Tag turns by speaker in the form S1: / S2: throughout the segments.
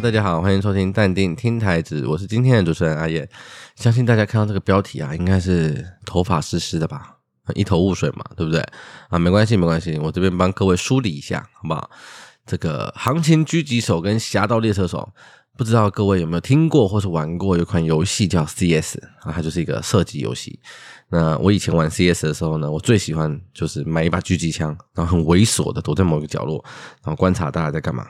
S1: 大家好，欢迎收听淡定听台子，我是今天的主持人阿燕。相信大家看到这个标题啊，应该是头发湿湿的吧，一头雾水嘛，对不对？啊，没关系，没关系，我这边帮各位梳理一下，好不好？这个行情狙击手跟侠盗猎车手，不知道各位有没有听过或是玩过？有款游戏叫 CS 啊，它就是一个射击游戏。那我以前玩 CS 的时候呢，我最喜欢就是买一把狙击枪，然后很猥琐的躲在某个角落，然后观察大家在干嘛。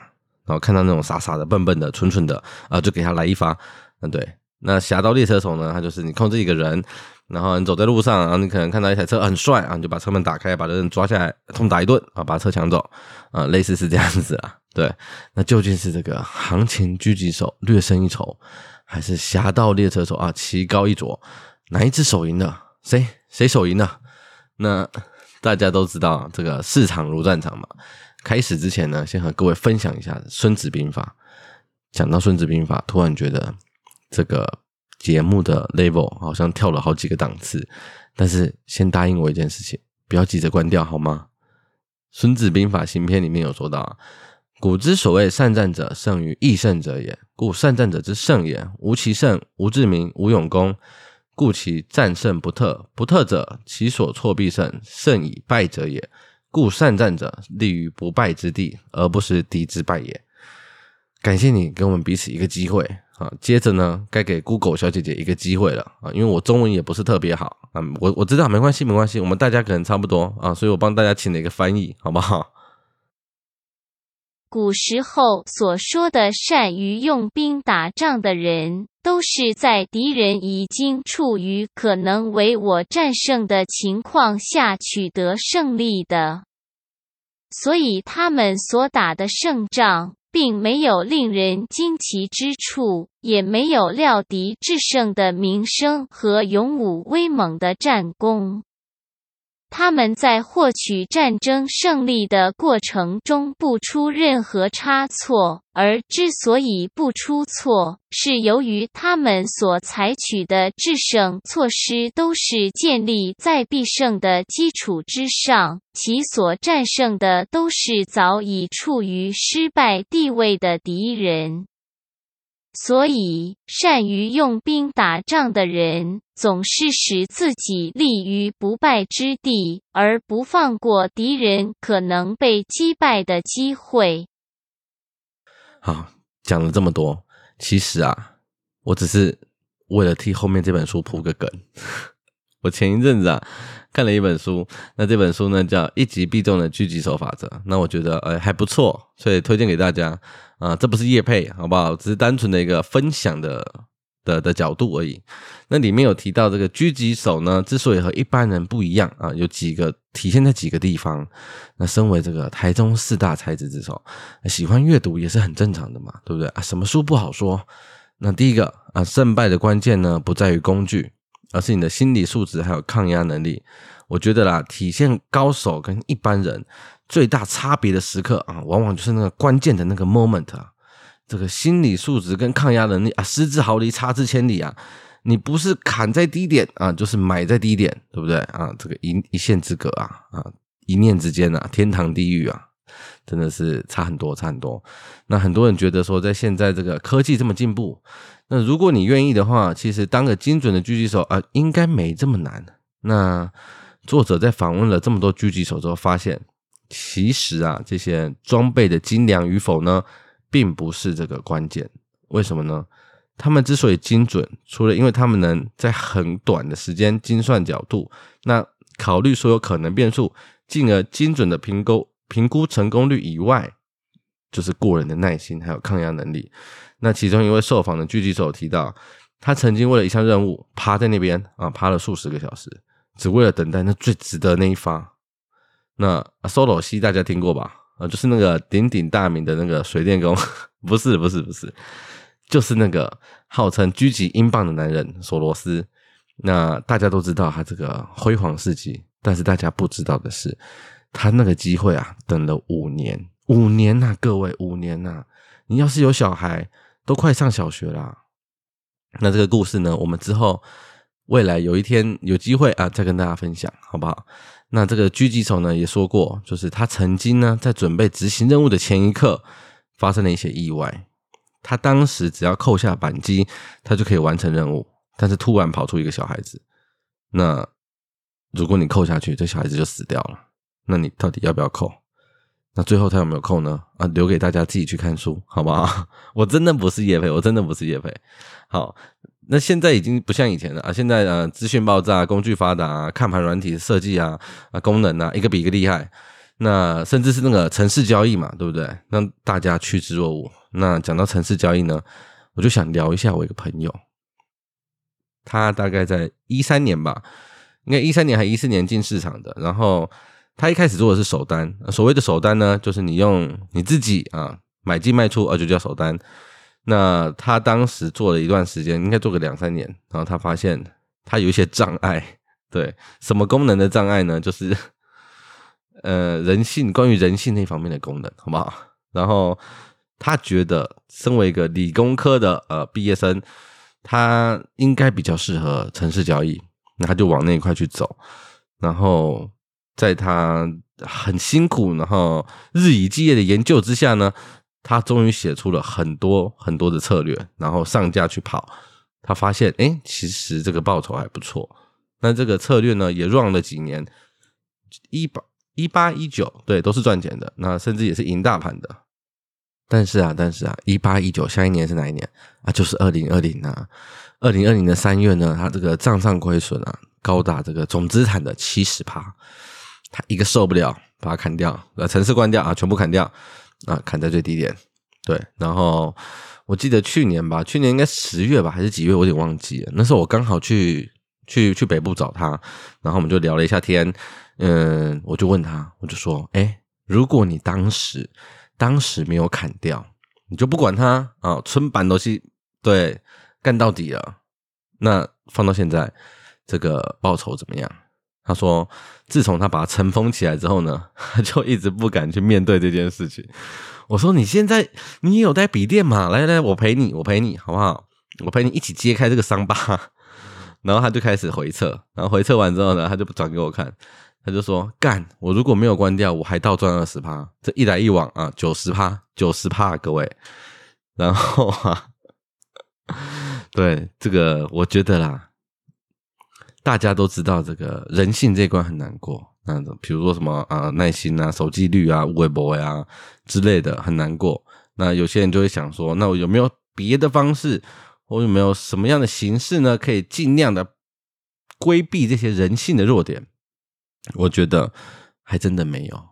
S1: 然后看到那种傻傻的、笨笨的、蠢蠢的啊，就给他来一发。嗯，对。那侠盗猎车手呢？他就是你控制一个人，然后你走在路上，然后你可能看到一台车很帅啊，你就把车门打开，把人抓下来，痛打一顿啊，把车抢走啊，类似是这样子啊。对。那究竟是这个行情狙击手略胜一筹，还是侠盗猎车手啊棋高一着？哪一只手赢了？谁谁手赢了？那大家都知道，这个市场如战场嘛。开始之前呢，先和各位分享一下《孙子兵法》。讲到《孙子兵法》，突然觉得这个节目的 level 好像跳了好几个档次。但是先答应我一件事情，不要急着关掉好吗？《孙子兵法》新篇里面有说到：“古之所谓善战者，胜于易胜者也。故善战者之胜也，无其胜，无智明，无勇功，故其战胜不特。不特者，其所措必胜，胜以败者也。”故善战者立于不败之地，而不是敌之败也。感谢你给我们彼此一个机会啊！接着呢，该给 Google 小姐姐一个机会了啊！因为我中文也不是特别好啊，我我知道没关系没关系，我们大家可能差不多啊，所以我帮大家请了一个翻译，好不好？
S2: 古时候所说的善于用兵打仗的人，都是在敌人已经处于可能为我战胜的情况下取得胜利的，所以他们所打的胜仗，并没有令人惊奇之处，也没有料敌制胜的名声和勇武威猛的战功。他们在获取战争胜利的过程中不出任何差错，而之所以不出错，是由于他们所采取的制胜措施都是建立在必胜的基础之上，其所战胜的都是早已处于失败地位的敌人。所以，善于用兵打仗的人，总是使自己立于不败之地，而不放过敌人可能被击败的机会。
S1: 好，讲了这么多，其实啊，我只是为了替后面这本书铺个梗。我前一阵子啊，看了一本书，那这本书呢叫《一击必中的狙击手法则》，那我觉得呃还不错，所以推荐给大家啊。这不是叶配，好不好？只是单纯的一个分享的的的角度而已。那里面有提到这个狙击手呢，之所以和一般人不一样啊，有几个体现在几个地方。那身为这个台中四大才子之首，喜欢阅读也是很正常的嘛，对不对啊？什么书不好说？那第一个啊，胜败的关键呢，不在于工具。而是你的心理素质还有抗压能力，我觉得啦，体现高手跟一般人最大差别的时刻啊，往往就是那个关键的那个 moment 啊，这个心理素质跟抗压能力啊，失之毫厘，差之千里啊，你不是砍在低点啊，就是买在低点，对不对啊？这个一一线之隔啊，啊，一念之间啊，天堂地狱啊。真的是差很多，差很多。那很多人觉得说，在现在这个科技这么进步，那如果你愿意的话，其实当个精准的狙击手啊，应该没这么难。那作者在访问了这么多狙击手之后，发现其实啊，这些装备的精良与否呢，并不是这个关键。为什么呢？他们之所以精准，除了因为他们能在很短的时间精算角度，那考虑所有可能变数，进而精准的评估。评估成功率以外，就是过人的耐心还有抗压能力。那其中一位受访的狙击手提到，他曾经为了一项任务趴在那边啊，趴了数十个小时，只为了等待那最值得那一发。那 Solo 西大家听过吧？啊，就是那个鼎鼎大名的那个水电工，不是不是不是，就是那个号称狙击英镑的男人索罗斯。那大家都知道他这个辉煌事迹，但是大家不知道的是。他那个机会啊，等了五年，五年呐，各位，五年呐！你要是有小孩，都快上小学啦。那这个故事呢，我们之后未来有一天有机会啊，再跟大家分享，好不好？那这个狙击手呢，也说过，就是他曾经呢，在准备执行任务的前一刻，发生了一些意外。他当时只要扣下扳机，他就可以完成任务。但是突然跑出一个小孩子，那如果你扣下去，这小孩子就死掉了。那你到底要不要扣？那最后他有没有扣呢？啊，留给大家自己去看书，好不好？我真的不是业配，我真的不是业配。好，那现在已经不像以前了啊！现在呃，资讯爆炸，工具发达啊，看盘软体设计啊，啊，功能啊，一个比一个厉害。那甚至是那个城市交易嘛，对不对？让大家趋之若鹜。那讲到城市交易呢，我就想聊一下我一个朋友，他大概在一三年吧，应该一三年还一四年进市场的。然后他一开始做的是首单，所谓的首单呢，就是你用你自己啊买进卖出，啊就叫首单。那他当时做了一段时间，应该做个两三年，然后他发现他有一些障碍，对，什么功能的障碍呢？就是。呃，人性，关于人性那方面的功能，好不好？然后他觉得，身为一个理工科的呃毕业生，他应该比较适合城市交易，那他就往那一块去走。然后在他很辛苦，然后日以继夜的研究之下呢，他终于写出了很多很多的策略，然后上架去跑。他发现，哎，其实这个报酬还不错。那这个策略呢，也 run 了几年，一八。一八一九，对，都是赚钱的，那甚至也是赢大盘的。但是啊，但是啊，一八一九，下一年是哪一年啊？就是二零二零啊。二零二零的三月呢，他这个账上亏损啊，高达这个总资产的七十趴。他一个受不了，把它砍掉，把城市关掉啊，全部砍掉啊，砍在最低点。对，然后我记得去年吧，去年应该十月吧，还是几月，我有点忘记了。那时候我刚好去去去北部找他，然后我们就聊了一下天。嗯，我就问他，我就说，哎，如果你当时当时没有砍掉，你就不管他啊，春板都是对干到底了，那放到现在这个报酬怎么样？他说，自从他把它尘封起来之后呢，他就一直不敢去面对这件事情。我说，你现在你也有带笔电嘛？来来，我陪你，我陪你，好不好？我陪你一起揭开这个伤疤。然后他就开始回测，然后回测完之后呢，他就转给我看。他就说：“干，我如果没有关掉，我还倒赚二十趴。这一来一往啊，九十趴，九十趴，各位。然后啊，对这个，我觉得啦，大家都知道，这个人性这一关很难过。那比如说什么啊，耐心啊，手机率啊，微博呀之类的，很难过。那有些人就会想说，那我有没有别的方式，我有没有什么样的形式呢，可以尽量的规避这些人性的弱点？”我觉得还真的没有，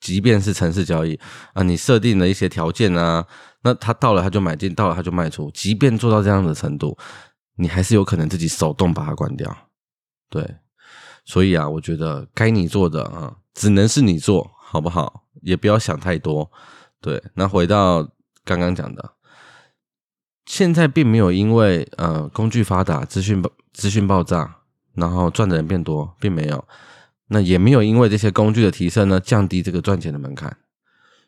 S1: 即便是城市交易啊，你设定了一些条件啊，那他到了他就买进，到了他就卖出，即便做到这样的程度，你还是有可能自己手动把它关掉。对，所以啊，我觉得该你做的啊，只能是你做好不好？也不要想太多。对，那回到刚刚讲的，现在并没有因为呃工具发达、资讯资讯爆炸，然后赚的人变多，并没有。那也没有因为这些工具的提升呢，降低这个赚钱的门槛。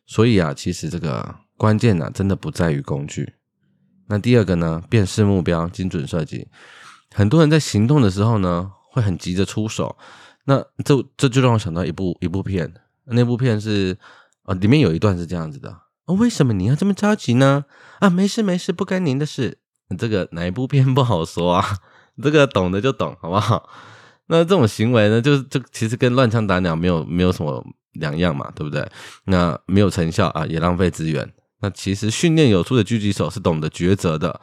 S1: 所以啊，其实这个关键呢、真的不在于工具。那第二个呢，辨识目标，精准设计。很多人在行动的时候呢，会很急着出手。那这这就让我想到一部一部片，那部片是啊，里面有一段是这样子的。哦，为什么你要这么着急呢？啊，没事没事，不干您的事。这个哪一部片不好说啊？这个懂的就懂，好不好？那这种行为呢，就就其实跟乱枪打鸟没有没有什么两样嘛，对不对？那没有成效啊，也浪费资源。那其实训练有素的狙击手是懂得抉择的，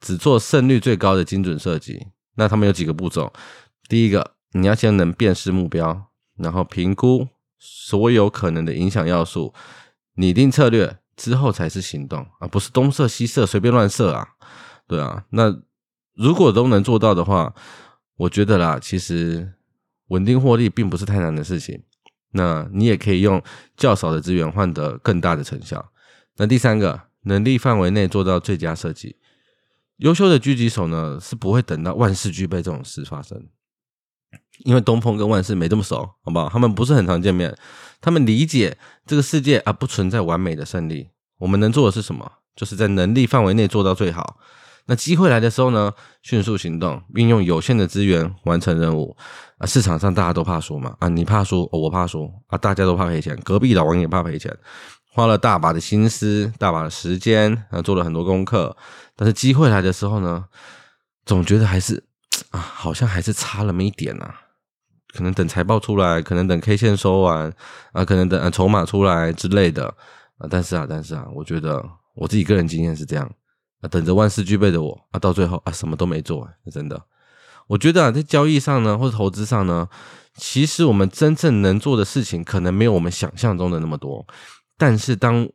S1: 只做胜率最高的精准射击。那他们有几个步骤：第一个，你要先能辨识目标，然后评估所有可能的影响要素，拟定策略之后才是行动啊，不是东射西射随便乱射啊。对啊，那如果都能做到的话。我觉得啦，其实稳定获利并不是太难的事情。那你也可以用较少的资源换得更大的成效。那第三个，能力范围内做到最佳设计。优秀的狙击手呢，是不会等到万事俱备这种事发生，因为东风跟万事没这么熟，好不好？他们不是很常见面，他们理解这个世界啊，不存在完美的胜利。我们能做的是什么？就是在能力范围内做到最好。那机会来的时候呢，迅速行动，运用有限的资源完成任务。啊，市场上大家都怕输嘛，啊，你怕输，我怕输，啊，大家都怕赔钱，隔壁老王也怕赔钱，花了大把的心思、大把的时间，啊，做了很多功课，但是机会来的时候呢，总觉得还是啊，好像还是差那么一点啊。可能等财报出来，可能等 K 线收完啊，可能等筹码出来之类的啊。但是啊，但是啊，我觉得我自己个人经验是这样啊，等着万事俱备的我啊，到最后啊，什么都没做，真的。我觉得啊，在交易上呢，或者投资上呢，其实我们真正能做的事情，可能没有我们想象中的那么多。但是，当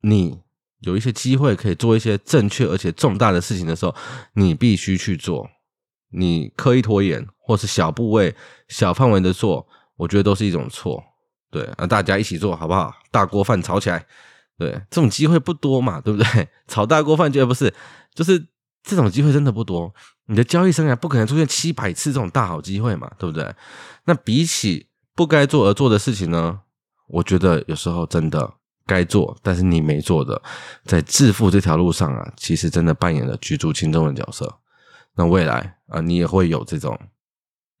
S1: 你有一些机会可以做一些正确而且重大的事情的时候，你必须去做。你刻意拖延，或是小部位、小范围的做，我觉得都是一种错。对，啊，大家一起做好不好？大锅饭炒起来，对，这种机会不多嘛，对不对？炒大锅饭绝对不是，就是这种机会真的不多。你的交易生涯不可能出现七百次这种大好机会嘛，对不对？那比起不该做而做的事情呢，我觉得有时候真的该做，但是你没做的，在致富这条路上啊，其实真的扮演了举足轻重的角色。那未来啊，你也会有这种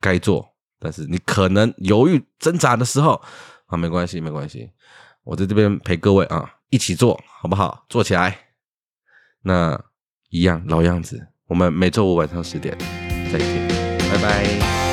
S1: 该做，但是你可能犹豫挣扎的时候啊，没关系，没关系，我在这边陪各位啊，一起做好不好？做起来。那一样老样子。我们每周五晚上十点再见，拜拜。